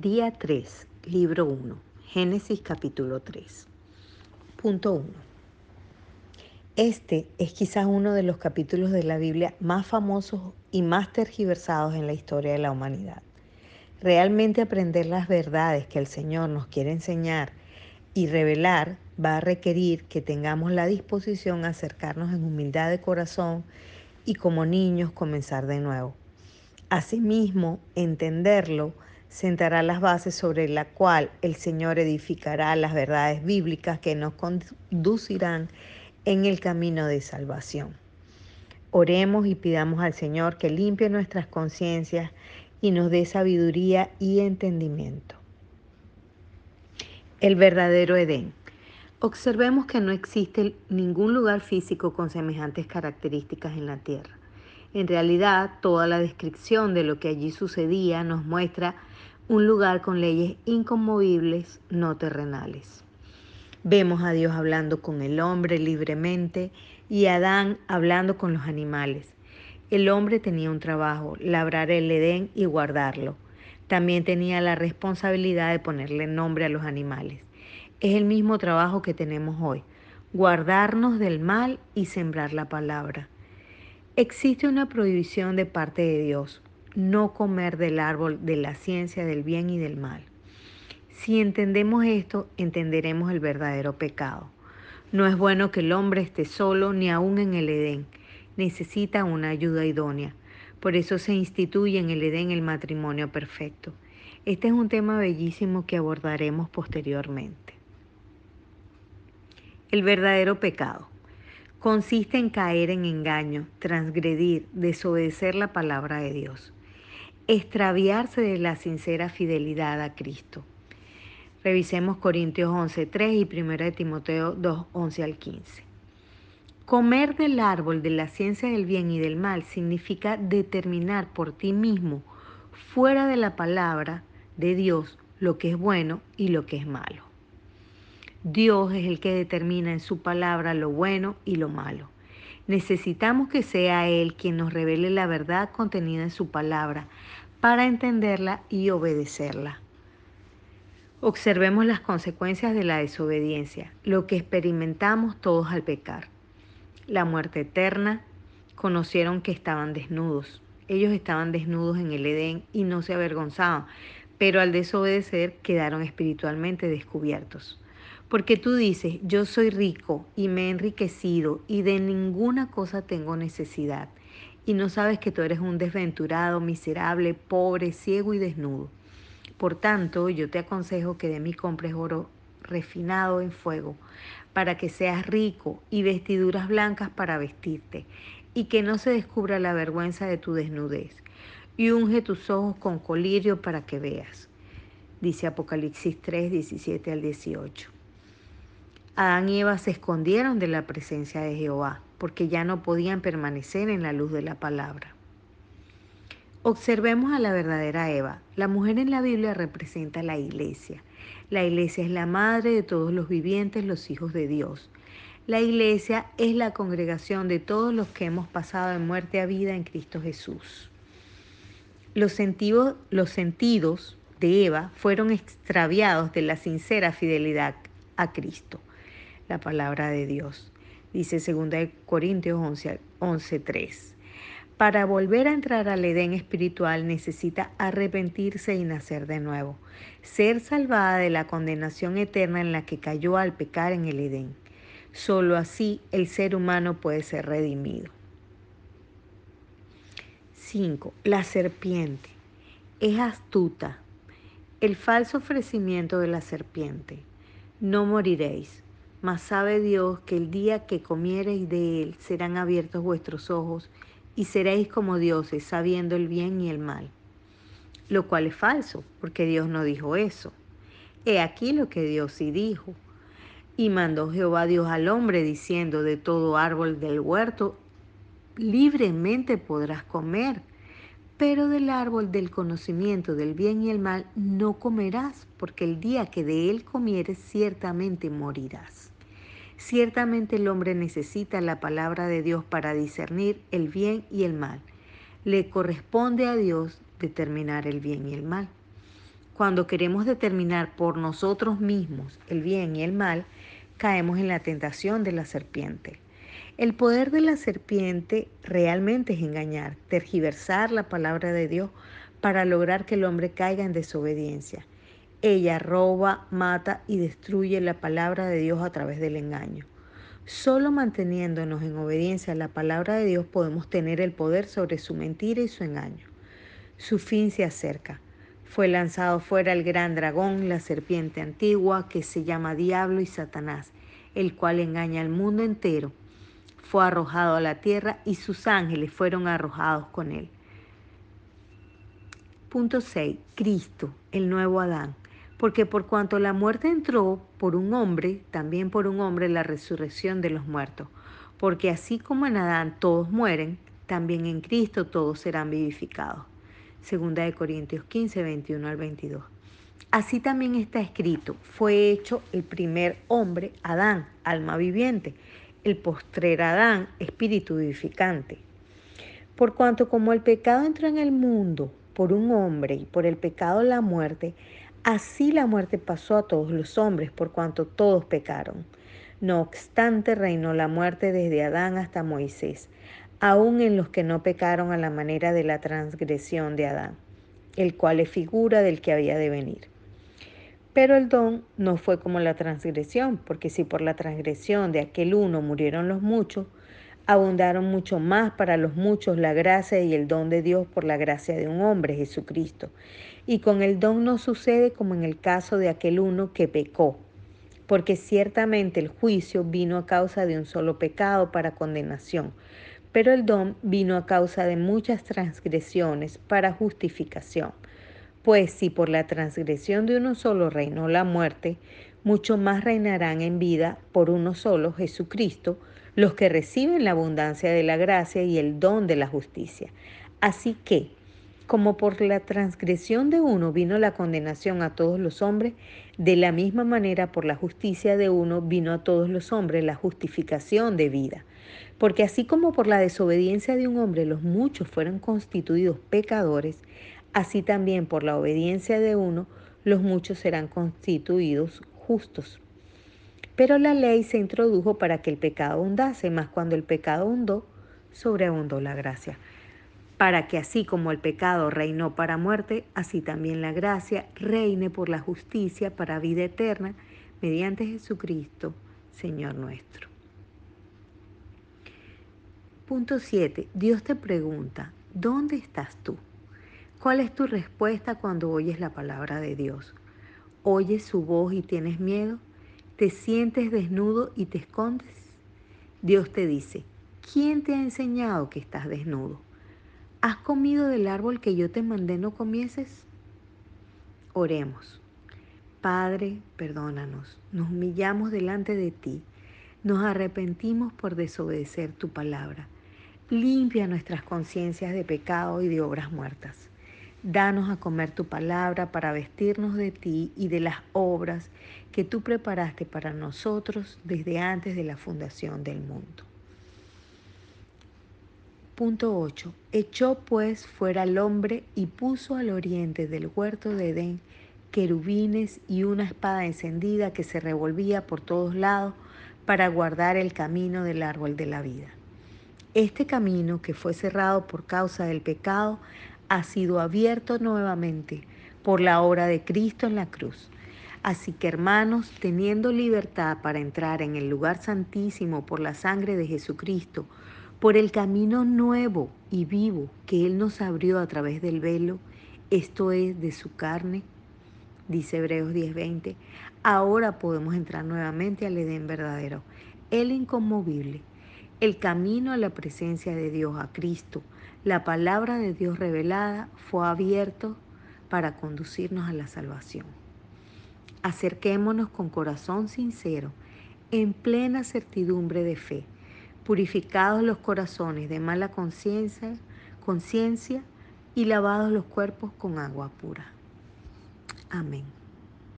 Día 3, libro 1, Génesis capítulo 3. Punto 1. Este es quizás uno de los capítulos de la Biblia más famosos y más tergiversados en la historia de la humanidad. Realmente aprender las verdades que el Señor nos quiere enseñar y revelar va a requerir que tengamos la disposición a acercarnos en humildad de corazón y como niños comenzar de nuevo. Asimismo, entenderlo sentará las bases sobre la cual el Señor edificará las verdades bíblicas que nos conducirán en el camino de salvación. Oremos y pidamos al Señor que limpie nuestras conciencias y nos dé sabiduría y entendimiento. El verdadero Edén. Observemos que no existe ningún lugar físico con semejantes características en la tierra. En realidad, toda la descripción de lo que allí sucedía nos muestra un lugar con leyes inconmovibles, no terrenales. Vemos a Dios hablando con el hombre libremente y a Adán hablando con los animales. El hombre tenía un trabajo, labrar el Edén y guardarlo. También tenía la responsabilidad de ponerle nombre a los animales. Es el mismo trabajo que tenemos hoy, guardarnos del mal y sembrar la palabra. Existe una prohibición de parte de Dios, no comer del árbol de la ciencia del bien y del mal. Si entendemos esto, entenderemos el verdadero pecado. No es bueno que el hombre esté solo ni aún en el Edén. Necesita una ayuda idónea. Por eso se instituye en el Edén el matrimonio perfecto. Este es un tema bellísimo que abordaremos posteriormente. El verdadero pecado consiste en caer en engaño, transgredir, desobedecer la palabra de Dios, extraviarse de la sincera fidelidad a Cristo. Revisemos Corintios 11.3 y 1 Timoteo 2.11 al 15. Comer del árbol de la ciencia del bien y del mal significa determinar por ti mismo, fuera de la palabra de Dios, lo que es bueno y lo que es malo. Dios es el que determina en su palabra lo bueno y lo malo. Necesitamos que sea Él quien nos revele la verdad contenida en su palabra para entenderla y obedecerla. Observemos las consecuencias de la desobediencia, lo que experimentamos todos al pecar. La muerte eterna, conocieron que estaban desnudos. Ellos estaban desnudos en el Edén y no se avergonzaban, pero al desobedecer quedaron espiritualmente descubiertos. Porque tú dices, yo soy rico y me he enriquecido y de ninguna cosa tengo necesidad. Y no sabes que tú eres un desventurado, miserable, pobre, ciego y desnudo. Por tanto, yo te aconsejo que de mí compres oro refinado en fuego, para que seas rico y vestiduras blancas para vestirte, y que no se descubra la vergüenza de tu desnudez. Y unge tus ojos con colirio para que veas. Dice Apocalipsis 3, 17 al 18. Adán y Eva se escondieron de la presencia de Jehová porque ya no podían permanecer en la luz de la palabra. Observemos a la verdadera Eva. La mujer en la Biblia representa la iglesia. La iglesia es la madre de todos los vivientes, los hijos de Dios. La iglesia es la congregación de todos los que hemos pasado de muerte a vida en Cristo Jesús. Los sentidos, los sentidos de Eva fueron extraviados de la sincera fidelidad a Cristo la palabra de Dios. Dice 2 Corintios 11, 11.3. Para volver a entrar al Edén espiritual necesita arrepentirse y nacer de nuevo, ser salvada de la condenación eterna en la que cayó al pecar en el Edén. Solo así el ser humano puede ser redimido. 5. La serpiente es astuta. El falso ofrecimiento de la serpiente. No moriréis. Mas sabe Dios que el día que comiereis de él serán abiertos vuestros ojos y seréis como dioses, sabiendo el bien y el mal. Lo cual es falso, porque Dios no dijo eso. He aquí lo que Dios sí dijo. Y mandó Jehová Dios al hombre diciendo, de todo árbol del huerto libremente podrás comer, pero del árbol del conocimiento del bien y el mal no comerás, porque el día que de él comieres ciertamente morirás. Ciertamente el hombre necesita la palabra de Dios para discernir el bien y el mal. Le corresponde a Dios determinar el bien y el mal. cuando queremos determinar por nosotros mismos el bien y el mal, caemos en la tentación de la serpiente. El poder de la serpiente realmente es engañar, tergiversar la palabra de Dios para lograr que el hombre caiga en desobediencia. Ella roba, mata y destruye la palabra de Dios a través del engaño. Solo manteniéndonos en obediencia a la palabra de Dios podemos tener el poder sobre su mentira y su engaño. Su fin se acerca. Fue lanzado fuera el gran dragón, la serpiente antigua, que se llama Diablo y Satanás, el cual engaña al mundo entero fue arrojado a la tierra y sus ángeles fueron arrojados con él. Punto 6. Cristo, el nuevo Adán. Porque por cuanto la muerte entró por un hombre, también por un hombre la resurrección de los muertos. Porque así como en Adán todos mueren, también en Cristo todos serán vivificados. Segunda de Corintios 15, 21 al 22. Así también está escrito, fue hecho el primer hombre, Adán, alma viviente, el postrer Adán, espíritu vivificante. Por cuanto como el pecado entró en el mundo por un hombre y por el pecado la muerte, así la muerte pasó a todos los hombres por cuanto todos pecaron. No obstante, reinó la muerte desde Adán hasta Moisés, aun en los que no pecaron a la manera de la transgresión de Adán, el cual es figura del que había de venir. Pero el don no fue como la transgresión, porque si por la transgresión de aquel uno murieron los muchos, abundaron mucho más para los muchos la gracia y el don de Dios por la gracia de un hombre, Jesucristo. Y con el don no sucede como en el caso de aquel uno que pecó, porque ciertamente el juicio vino a causa de un solo pecado para condenación, pero el don vino a causa de muchas transgresiones para justificación. Pues si por la transgresión de uno solo reinó la muerte, mucho más reinarán en vida por uno solo, Jesucristo, los que reciben la abundancia de la gracia y el don de la justicia. Así que, como por la transgresión de uno vino la condenación a todos los hombres, de la misma manera por la justicia de uno vino a todos los hombres la justificación de vida. Porque así como por la desobediencia de un hombre los muchos fueron constituidos pecadores, Así también por la obediencia de uno, los muchos serán constituidos justos. Pero la ley se introdujo para que el pecado abundase, más cuando el pecado abundó, sobreabundó la gracia. Para que así como el pecado reinó para muerte, así también la gracia reine por la justicia para vida eterna, mediante Jesucristo, Señor nuestro. Punto 7. Dios te pregunta, ¿dónde estás tú? ¿Cuál es tu respuesta cuando oyes la palabra de Dios? ¿Oyes su voz y tienes miedo? ¿Te sientes desnudo y te escondes? Dios te dice, ¿quién te ha enseñado que estás desnudo? ¿Has comido del árbol que yo te mandé no comieses? Oremos. Padre, perdónanos. Nos humillamos delante de ti. Nos arrepentimos por desobedecer tu palabra. Limpia nuestras conciencias de pecado y de obras muertas. Danos a comer tu palabra para vestirnos de ti y de las obras que tú preparaste para nosotros desde antes de la fundación del mundo. Punto 8. Echó pues fuera al hombre y puso al oriente del huerto de Edén querubines y una espada encendida que se revolvía por todos lados para guardar el camino del árbol de la vida. Este camino, que fue cerrado por causa del pecado, ha sido abierto nuevamente por la obra de Cristo en la cruz. Así que hermanos, teniendo libertad para entrar en el lugar santísimo por la sangre de Jesucristo, por el camino nuevo y vivo que Él nos abrió a través del velo, esto es de su carne, dice Hebreos 10:20, ahora podemos entrar nuevamente al Edén verdadero, el inconmovible, el camino a la presencia de Dios, a Cristo, la palabra de Dios revelada fue abierto para conducirnos a la salvación. Acerquémonos con corazón sincero, en plena certidumbre de fe, purificados los corazones de mala conciencia, conciencia y lavados los cuerpos con agua pura. Amén.